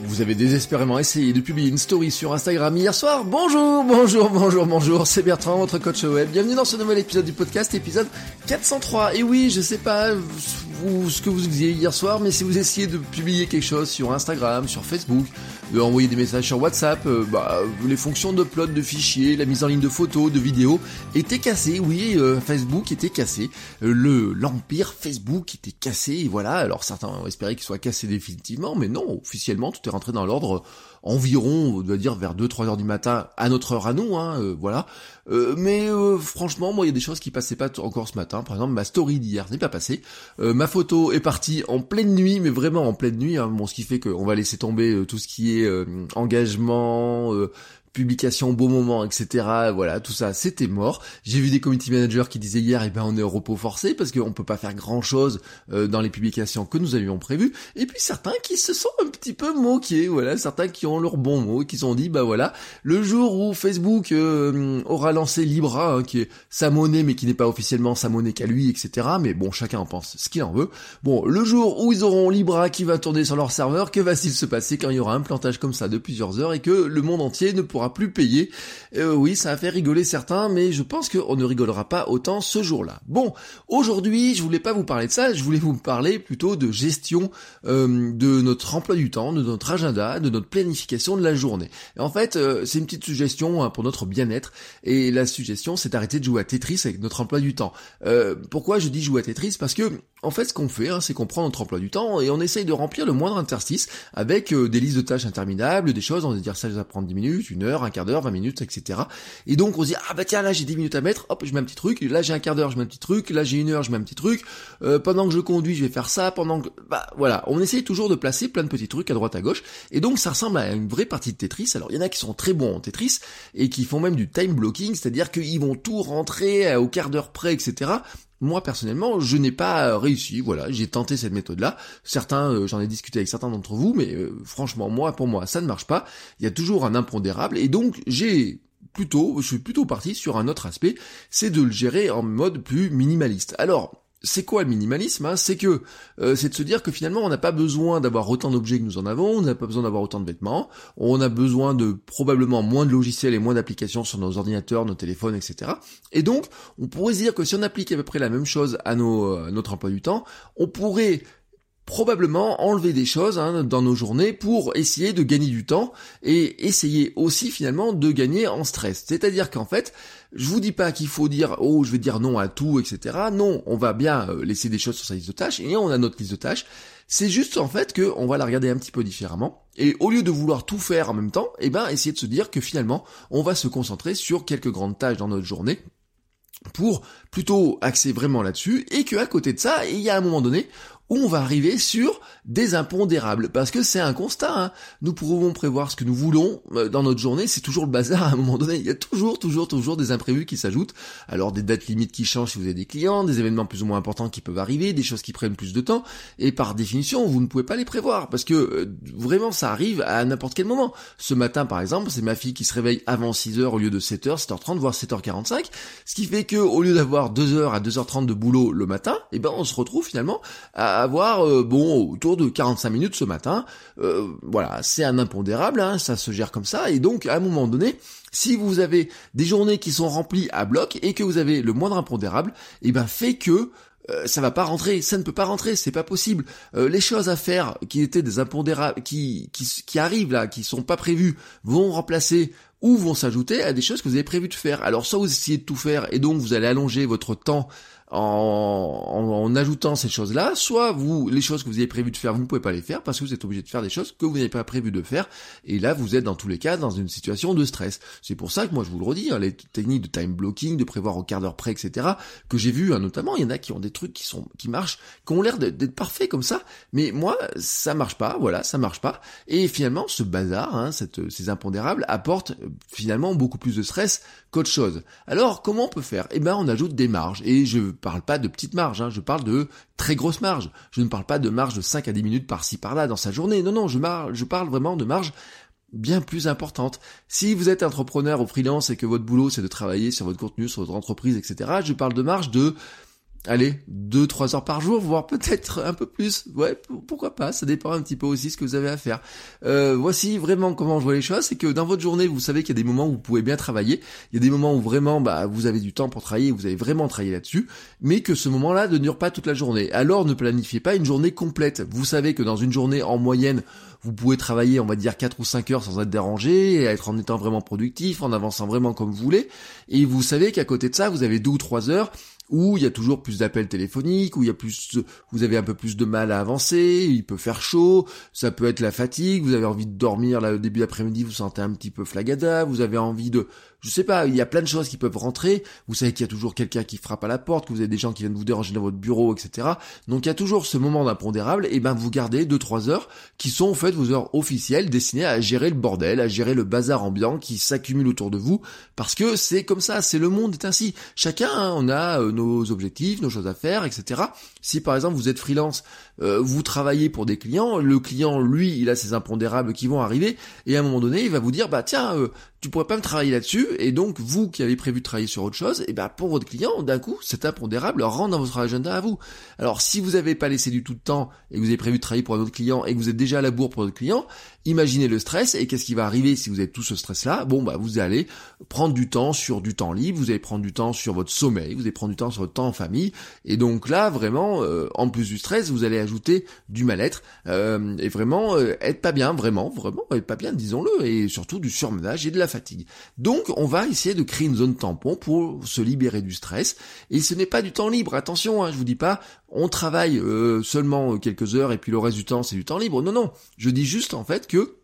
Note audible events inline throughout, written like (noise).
Vous avez désespérément essayé de publier une story sur Instagram hier soir. Bonjour, bonjour, bonjour, bonjour, c'est Bertrand, votre coach web. Bienvenue dans ce nouvel épisode du podcast, épisode 403. Et oui, je sais pas vous, ce que vous faisiez hier soir, mais si vous essayez de publier quelque chose sur Instagram, sur Facebook, de envoyer des messages sur WhatsApp, euh, bah, les fonctions d'upload de fichiers, la mise en ligne de photos, de vidéos étaient cassées. Oui, euh, Facebook était cassé. Euh, le l'empire Facebook était cassé. Et voilà. Alors certains ont espéré qu'il soit cassé définitivement, mais non. Officiellement, tout est rentré dans l'ordre environ, on doit dire vers 2-3 heures du matin à notre heure à nous, hein, voilà. mais franchement, moi, il y a des choses qui passaient pas encore ce matin. Par exemple, ma story d'hier n'est pas passée. ma photo est partie en pleine nuit, mais vraiment en pleine nuit. Hein, bon, ce qui fait qu'on va laisser tomber tout ce qui est euh, engagement, euh, publication au bon moment, etc. Voilà, tout ça, c'était mort. J'ai vu des community managers qui disaient hier, eh ben on est au repos forcé parce qu'on peut pas faire grand chose euh, dans les publications que nous avions prévues. Et puis certains qui se sont un petit peu moqués, voilà, certains qui ont leur bon mot, qui se sont dit, bah voilà, le jour où Facebook euh, aura lancé Libra, hein, qui est sa monnaie mais qui n'est pas officiellement sa monnaie qu'à lui, etc. Mais bon, chacun en pense ce qu'il en veut. Bon, le jour où ils auront Libra qui va tourner sur leur serveur, que va-t-il se passer quand il y aura un plantage comme ça de plusieurs heures et que le monde entier ne pourra plus payer. Euh, oui, ça a fait rigoler certains, mais je pense qu'on ne rigolera pas autant ce jour-là. Bon, aujourd'hui, je voulais pas vous parler de ça, je voulais vous parler plutôt de gestion euh, de notre emploi du temps, de notre agenda, de notre planification de la journée. En fait, euh, c'est une petite suggestion hein, pour notre bien-être, et la suggestion, c'est d'arrêter de jouer à Tetris avec notre emploi du temps. pourquoi je dis jouer à Tetris? Parce que en fait, ce qu'on fait, hein, c'est qu'on prend notre emploi du temps et on essaye de remplir le moindre interstice avec des listes de tâches interminables, des choses, on va dire ça va prendre 10 minutes, une heure, un quart d'heure, 20 minutes, etc. Et donc on se dit ah bah tiens là j'ai 10 minutes à mettre, hop je mets un petit truc, là j'ai un quart d'heure je mets un petit truc, là j'ai une heure je mets un petit truc, euh, pendant que je conduis je vais faire ça, pendant que bah voilà, on essaye toujours de placer plein de petits trucs à droite à gauche, et donc ça ressemble à une vraie partie de Tetris. Alors il y en a qui sont très bons en Tetris et qui font même du time blocking, c'est-à-dire qu'ils vont tout rentrer euh, au quart d'heure près, etc. Moi personnellement, je n'ai pas euh, réussi. Voilà, j'ai tenté cette méthode-là. Certains, j'en ai discuté avec certains d'entre vous, mais franchement, moi, pour moi, ça ne marche pas. Il y a toujours un impondérable, et donc j'ai plutôt, je suis plutôt parti sur un autre aspect, c'est de le gérer en mode plus minimaliste. Alors, c'est quoi le minimalisme hein? C'est que euh, c'est de se dire que finalement on n'a pas besoin d'avoir autant d'objets que nous en avons, on n'a pas besoin d'avoir autant de vêtements, on a besoin de probablement moins de logiciels et moins d'applications sur nos ordinateurs, nos téléphones, etc. Et donc on pourrait se dire que si on applique à peu près la même chose à, à notre emploi du temps, on pourrait probablement enlever des choses hein, dans nos journées pour essayer de gagner du temps et essayer aussi finalement de gagner en stress. C'est-à-dire qu'en fait, je vous dis pas qu'il faut dire oh je vais dire non à tout etc. Non, on va bien euh, laisser des choses sur sa liste de tâches et on a notre liste de tâches. C'est juste en fait que on va la regarder un petit peu différemment et au lieu de vouloir tout faire en même temps, eh ben essayer de se dire que finalement on va se concentrer sur quelques grandes tâches dans notre journée pour plutôt axer vraiment là-dessus et que à côté de ça, il y a un moment donné où on va arriver sur des impondérables. Parce que c'est un constat, hein. nous pouvons prévoir ce que nous voulons euh, dans notre journée, c'est toujours le bazar à un moment donné. Il y a toujours, toujours, toujours des imprévus qui s'ajoutent. Alors des dates limites qui changent si vous avez des clients, des événements plus ou moins importants qui peuvent arriver, des choses qui prennent plus de temps, et par définition, vous ne pouvez pas les prévoir, parce que euh, vraiment ça arrive à n'importe quel moment. Ce matin par exemple, c'est ma fille qui se réveille avant 6h au lieu de 7h, 7h30, voire 7h45, ce qui fait que au lieu d'avoir 2h à 2h30 de boulot le matin, eh ben on se retrouve finalement à avoir euh, bon autour de 45 minutes ce matin. Euh, voilà, c'est un impondérable, hein, ça se gère comme ça. Et donc à un moment donné, si vous avez des journées qui sont remplies à bloc et que vous avez le moindre impondérable, eh ben fait que euh, ça va pas rentrer, ça ne peut pas rentrer, c'est pas possible. les choses à faire qui étaient des impondérables, qui, qui, qui arrivent là, qui sont pas prévues, vont remplacer ou vont s'ajouter à des choses que vous avez prévu de faire. Alors soit vous essayez de tout faire et donc vous allez allonger votre temps en, ajoutant ces choses-là, soit vous, les choses que vous avez prévu de faire, vous ne pouvez pas les faire parce que vous êtes obligé de faire des choses que vous n'avez pas prévu de faire. Et là, vous êtes dans tous les cas dans une situation de stress. C'est pour ça que moi, je vous le redis, hein, les techniques de time blocking, de prévoir au quart d'heure près, etc., que j'ai vu, hein, notamment, il y en a qui ont des trucs qui sont, qui marchent, qui ont l'air d'être parfaits comme ça. Mais moi, ça marche pas. Voilà, ça marche pas. Et finalement, ce bazar, hein, cette, ces impondérables apportent euh, finalement beaucoup plus de stress qu'autre chose. Alors, comment on peut faire? Eh ben, on ajoute des marges. Et je parle pas de petites marges, hein, je parle de très grosses marges. Je ne parle pas de marge de 5 à 10 minutes par-ci par-là dans sa journée. Non, non, je, je parle vraiment de marge bien plus importante. Si vous êtes entrepreneur ou freelance et que votre boulot c'est de travailler sur votre contenu, sur votre entreprise, etc., je parle de marge de allez, deux, trois heures par jour, voire peut-être un peu plus. Ouais, pourquoi pas, ça dépend un petit peu aussi ce que vous avez à faire. Euh, voici vraiment comment je vois les choses, c'est que dans votre journée, vous savez qu'il y a des moments où vous pouvez bien travailler, il y a des moments où vraiment bah, vous avez du temps pour travailler, vous avez vraiment travaillé là-dessus, mais que ce moment-là ne dure pas toute la journée. Alors ne planifiez pas une journée complète. Vous savez que dans une journée en moyenne, vous pouvez travailler, on va dire, 4 ou 5 heures sans être dérangé, et être en étant vraiment productif, en avançant vraiment comme vous voulez. Et vous savez qu'à côté de ça, vous avez 2 ou 3 heures où il y a toujours plus d'appels téléphoniques, où il y a plus, vous avez un peu plus de mal à avancer, il peut faire chaud, ça peut être la fatigue, vous avez envie de dormir là au début d'après-midi, vous sentez un petit peu flagada, vous avez envie de, je sais pas, il y a plein de choses qui peuvent rentrer. Vous savez qu'il y a toujours quelqu'un qui frappe à la porte, que vous avez des gens qui viennent vous déranger dans votre bureau, etc. Donc il y a toujours ce moment d'impondérable, et ben vous gardez 2-3 heures qui sont en fait vos heures officielles destinées à gérer le bordel, à gérer le bazar ambiant qui s'accumule autour de vous, parce que c'est comme ça, c'est le monde est ainsi. Chacun, hein, on a euh, nos objectifs, nos choses à faire, etc. Si par exemple vous êtes freelance, euh, vous travaillez pour des clients, le client lui, il a ses impondérables qui vont arriver, et à un moment donné, il va vous dire bah tiens, euh, tu pourrais pas me travailler là-dessus, et donc vous qui avez prévu de travailler sur autre chose, et ben pour votre client, d'un coup, cet impondérable rentre dans votre agenda à vous. Alors si vous n'avez pas laissé du tout de temps et que vous avez prévu de travailler pour un autre client et que vous êtes déjà à la bourre pour votre client, imaginez le stress et qu'est-ce qui va arriver si vous avez tout ce stress-là? Bon bah vous allez prendre du temps sur du temps libre, vous allez prendre du temps sur votre sommeil, vous allez prendre du temps sur votre temps en famille, et donc là vraiment, euh, en plus du stress, vous allez ajouter du mal-être euh, et vraiment euh, être pas bien, vraiment, vraiment être pas bien, disons-le, et surtout du surmenage et de la Donc on va essayer de créer une zone tampon pour se libérer du stress. Et ce n'est pas du temps libre, attention, hein, je vous dis pas on travaille euh, seulement quelques heures et puis le reste du temps c'est du temps libre. Non, non, je dis juste en fait que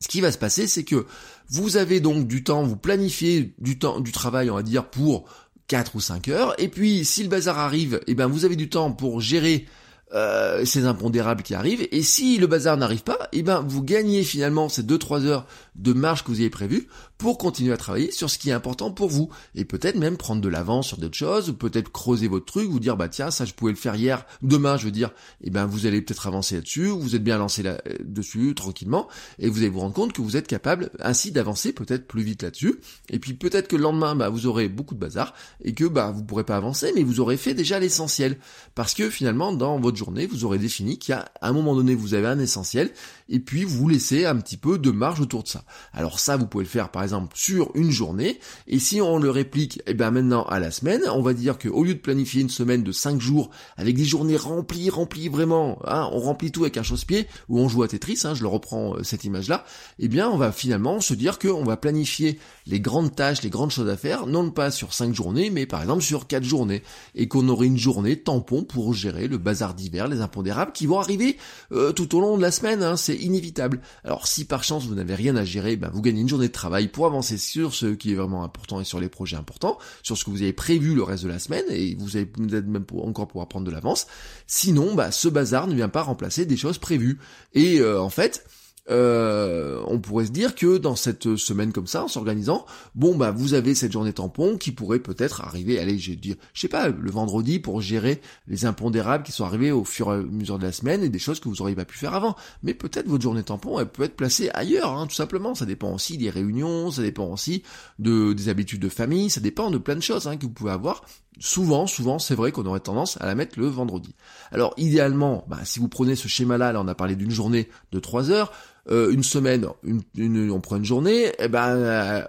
ce qui va se passer, c'est que vous avez donc du temps, vous planifiez du temps, du travail, on va dire, pour 4 ou 5 heures, et puis si le bazar arrive, eh ben vous avez du temps pour gérer euh, ces impondérables qui arrivent. Et si le bazar n'arrive pas, eh ben vous gagnez finalement ces 2-3 heures de marge que vous avez prévues pour continuer à travailler sur ce qui est important pour vous. Et peut-être même prendre de l'avance sur d'autres choses, ou peut-être creuser votre truc, vous dire bah tiens ça je pouvais le faire hier, demain je veux dire, eh ben vous allez peut-être avancer là-dessus, vous êtes bien lancé là-dessus tranquillement, et vous allez vous rendre compte que vous êtes capable ainsi d'avancer peut-être plus vite là-dessus. Et puis peut-être que le lendemain bah vous aurez beaucoup de bazar et que bah vous pourrez pas avancer, mais vous aurez fait déjà l'essentiel. Parce que finalement dans votre journée, vous aurez défini qu'il un moment donné, vous avez un essentiel, et puis vous laissez un petit peu de marge autour de ça. Alors ça, vous pouvez le faire par exemple sur une journée, et si on le réplique, eh ben maintenant à la semaine, on va dire qu'au lieu de planifier une semaine de 5 jours avec des journées remplies, remplies vraiment, hein, on remplit tout avec un chausse-pied, ou on joue à Tetris, hein, je le reprends euh, cette image-là, eh bien on va finalement se dire qu'on va planifier les grandes tâches, les grandes choses à faire, non pas sur 5 journées, mais par exemple sur 4 journées, et qu'on aurait une journée tampon pour gérer le bazar les impondérables qui vont arriver euh, tout au long de la semaine, hein, c'est inévitable. Alors si par chance vous n'avez rien à gérer, ben, vous gagnez une journée de travail pour avancer sur ce qui est vraiment important et sur les projets importants, sur ce que vous avez prévu le reste de la semaine, et vous allez peut-être même encore pouvoir prendre de l'avance. Sinon, bah, ce bazar ne vient pas remplacer des choses prévues. Et euh, en fait, euh, on pourrait se dire que dans cette semaine comme ça, en s'organisant, bon bah vous avez cette journée tampon qui pourrait peut-être arriver, allez, je dire, je sais pas, le vendredi pour gérer les impondérables qui sont arrivés au fur et à mesure de la semaine et des choses que vous auriez pas pu faire avant. Mais peut-être votre journée tampon, elle peut être placée ailleurs, hein, tout simplement. Ça dépend aussi des réunions, ça dépend aussi de des habitudes de famille, ça dépend de plein de choses hein, que vous pouvez avoir souvent, souvent, c'est vrai qu'on aurait tendance à la mettre le vendredi. Alors idéalement, bah, si vous prenez ce schéma-là, là on a parlé d'une journée de 3 heures, euh, une semaine, une, on prend une journée, et eh ben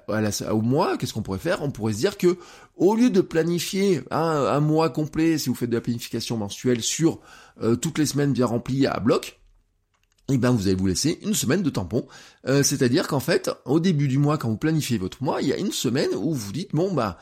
au mois, qu'est-ce qu'on pourrait faire? On pourrait se dire que au lieu de planifier un, mois complet, si vous faites de la planification mensuelle sur euh, toutes les semaines bien remplies à bloc, eh ben vous allez vous laisser une semaine de tampon. Euh, c'est-à-dire qu'en fait, au début du mois, quand vous planifiez votre mois, il y a une semaine où vous dites bon bah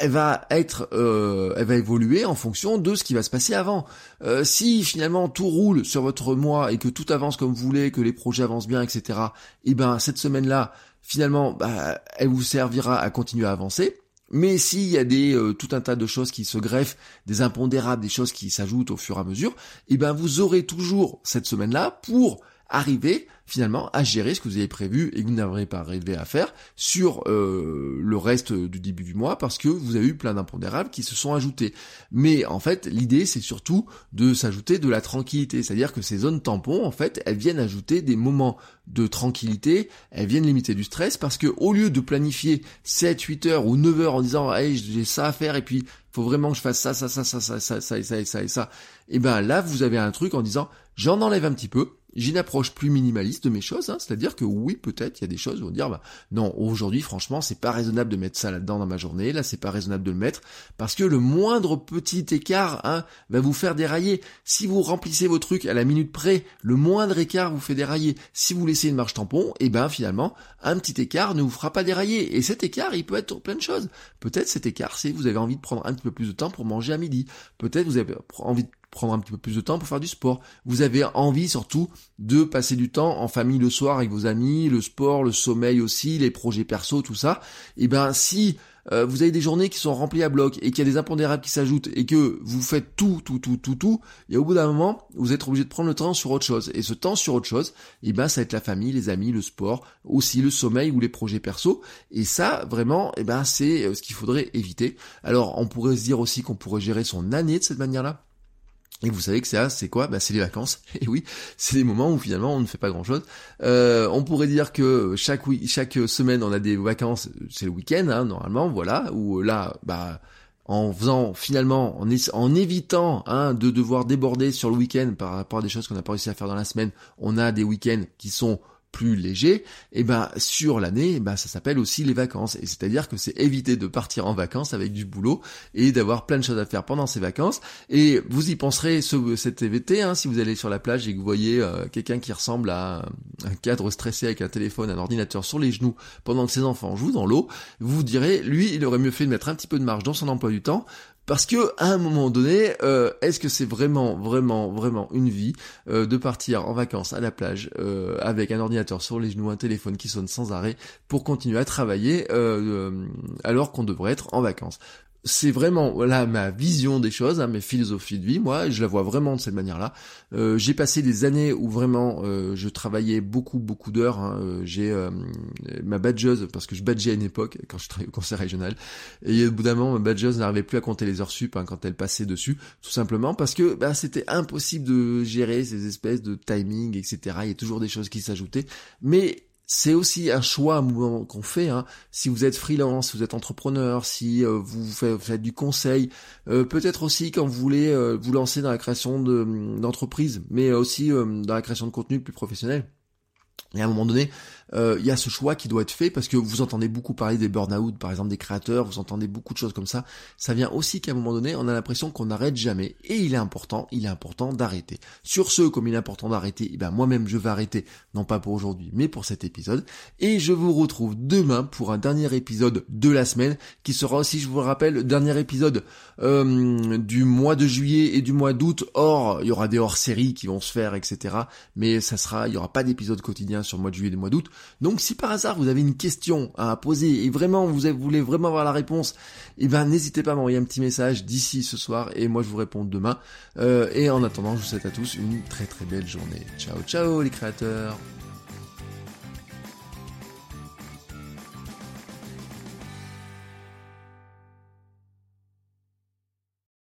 elle va être, euh, elle va évoluer en fonction de ce qui va se passer avant. Euh, si finalement tout roule sur votre mois et que tout avance comme vous voulez, que les projets avancent bien, etc. Eh ben cette semaine-là, finalement, bah, elle vous servira à continuer à avancer. Mais s'il y a des tout un tas de choses qui se greffent, des impondérables, des choses qui s'ajoutent au fur et à mesure, eh ben vous aurez toujours cette semaine-là pour arriver finalement à gérer ce que vous avez prévu et que vous n'aurez pas arrivé à faire sur euh, le reste du début du mois parce que vous avez eu plein d'impondérables qui se sont ajoutés. Mais en fait, l'idée c'est surtout de s'ajouter de la tranquillité, c'est-à-dire que ces zones tampons, en fait, elles viennent ajouter des moments de tranquillité, elles viennent limiter du stress parce que au lieu de planifier 7, 8 heures ou 9 heures en disant hey, j'ai ça à faire et puis faut vraiment que je fasse ça, ça, ça, ça, ça, ça, ça, et ça, et ça, et ça, et ben là vous avez un truc en disant j'en enlève un petit peu, j'ai une approche plus minimaliste de mes choses, hein, c'est-à-dire que oui, peut-être, il y a des choses où on dire, bah, non, aujourd'hui, franchement, c'est pas raisonnable de mettre ça là-dedans dans ma journée, là, c'est pas raisonnable de le mettre, parce que le moindre petit écart hein, va vous faire dérailler. Si vous remplissez vos trucs à la minute près, le moindre écart vous fait dérailler. Si vous laissez une marche tampon, et eh ben finalement, un petit écart ne vous fera pas dérailler. Et cet écart, il peut être plein de choses. Peut-être cet écart, c'est vous avez envie de prendre un petit peu plus de temps pour manger à midi. Peut-être vous avez envie de prendre un petit peu plus de temps pour faire du sport. Vous avez envie surtout de passer du temps en famille le soir avec vos amis, le sport, le sommeil aussi, les projets perso, tout ça. Et eh ben si euh, vous avez des journées qui sont remplies à bloc et qu'il y a des impondérables qui s'ajoutent et que vous faites tout, tout, tout, tout, tout, et au bout d'un moment, vous êtes obligé de prendre le temps sur autre chose. Et ce temps sur autre chose, eh ben ça va être la famille, les amis, le sport, aussi le sommeil ou les projets perso. Et ça, vraiment, eh ben c'est euh, ce qu'il faudrait éviter. Alors on pourrait se dire aussi qu'on pourrait gérer son année de cette manière-là. Et vous savez que ça, c'est quoi? Bah, C'est les vacances. (laughs) Et oui, c'est des moments où finalement on ne fait pas grand-chose. Euh, on pourrait dire que chaque semaine on a des vacances, c'est le week-end hein, normalement, voilà. Où là, bah en faisant finalement, en, en évitant hein, de devoir déborder sur le week-end par rapport à des choses qu'on n'a pas réussi à faire dans la semaine, on a des week-ends qui sont plus léger, et eh ben sur l'année, eh ben ça s'appelle aussi les vacances. Et c'est-à-dire que c'est éviter de partir en vacances avec du boulot et d'avoir plein de choses à faire pendant ces vacances. Et vous y penserez ce, cet été, hein, si vous allez sur la plage et que vous voyez euh, quelqu'un qui ressemble à un cadre stressé avec un téléphone, un ordinateur sur les genoux pendant que ses enfants jouent dans l'eau, vous vous direz, lui, il aurait mieux fait de mettre un petit peu de marge dans son emploi du temps parce que à un moment donné, euh, est-ce que c'est vraiment, vraiment, vraiment une vie euh, de partir en vacances à la plage euh, avec un ordinateur sur les genoux, un téléphone qui sonne sans arrêt pour continuer à travailler alors qu'on devrait être en vacances? C'est vraiment voilà ma vision des choses, hein, mes philosophies de vie. Moi, je la vois vraiment de cette manière-là. Euh, j'ai passé des années où vraiment euh, je travaillais beaucoup beaucoup d'heures. Hein. Euh, j'ai ma badgeuse parce que je badgeais à une époque quand je travaillais au conseil régional. Et au bout d'un moment, ma badgeuse n'arrivait plus à compter les heures sup hein, quand elle passait dessus, tout simplement parce que bah, c'était impossible de gérer ces espèces de timing, etc. Il y a toujours des choses qui s'ajoutaient, mais c'est aussi un choix qu'on fait. Hein. Si vous êtes freelance, si vous êtes entrepreneur, si euh, vous faites, du conseil, euh, peut-être aussi quand vous voulez euh, vous lancer dans la création d'entreprise, mais aussi dans la création de contenu plus professionnel. Et à un moment donné, euh, il y a ce choix qui doit être fait parce que vous entendez beaucoup parler des burn-out, par exemple des créateurs, vous entendez beaucoup de choses comme ça. Ça vient aussi qu'à un moment donné, on a l'impression qu'on n'arrête jamais. Et il est important, il est important d'arrêter. Sur ce, comme il est important d'arrêter, eh ben moi-même je vais arrêter, non pas pour aujourd'hui, mais pour cet épisode. Et je vous retrouve demain pour un dernier épisode de la semaine, qui sera aussi, je vous le rappelle, le dernier épisode euh, du mois de juillet et du mois d'août. Or, il y aura des hors-séries qui vont se faire, etc. Mais ça sera, il y aura pas d'épisode quotidien sur le mois de juillet et le mois d'août. Donc si par hasard vous avez une question à poser et vraiment vous voulez vraiment avoir la réponse, eh ben n'hésitez pas à m'envoyer un petit message d'ici ce soir et moi je vous réponds demain. Euh, et en attendant, je vous souhaite à tous une très très belle journée. Ciao ciao les créateurs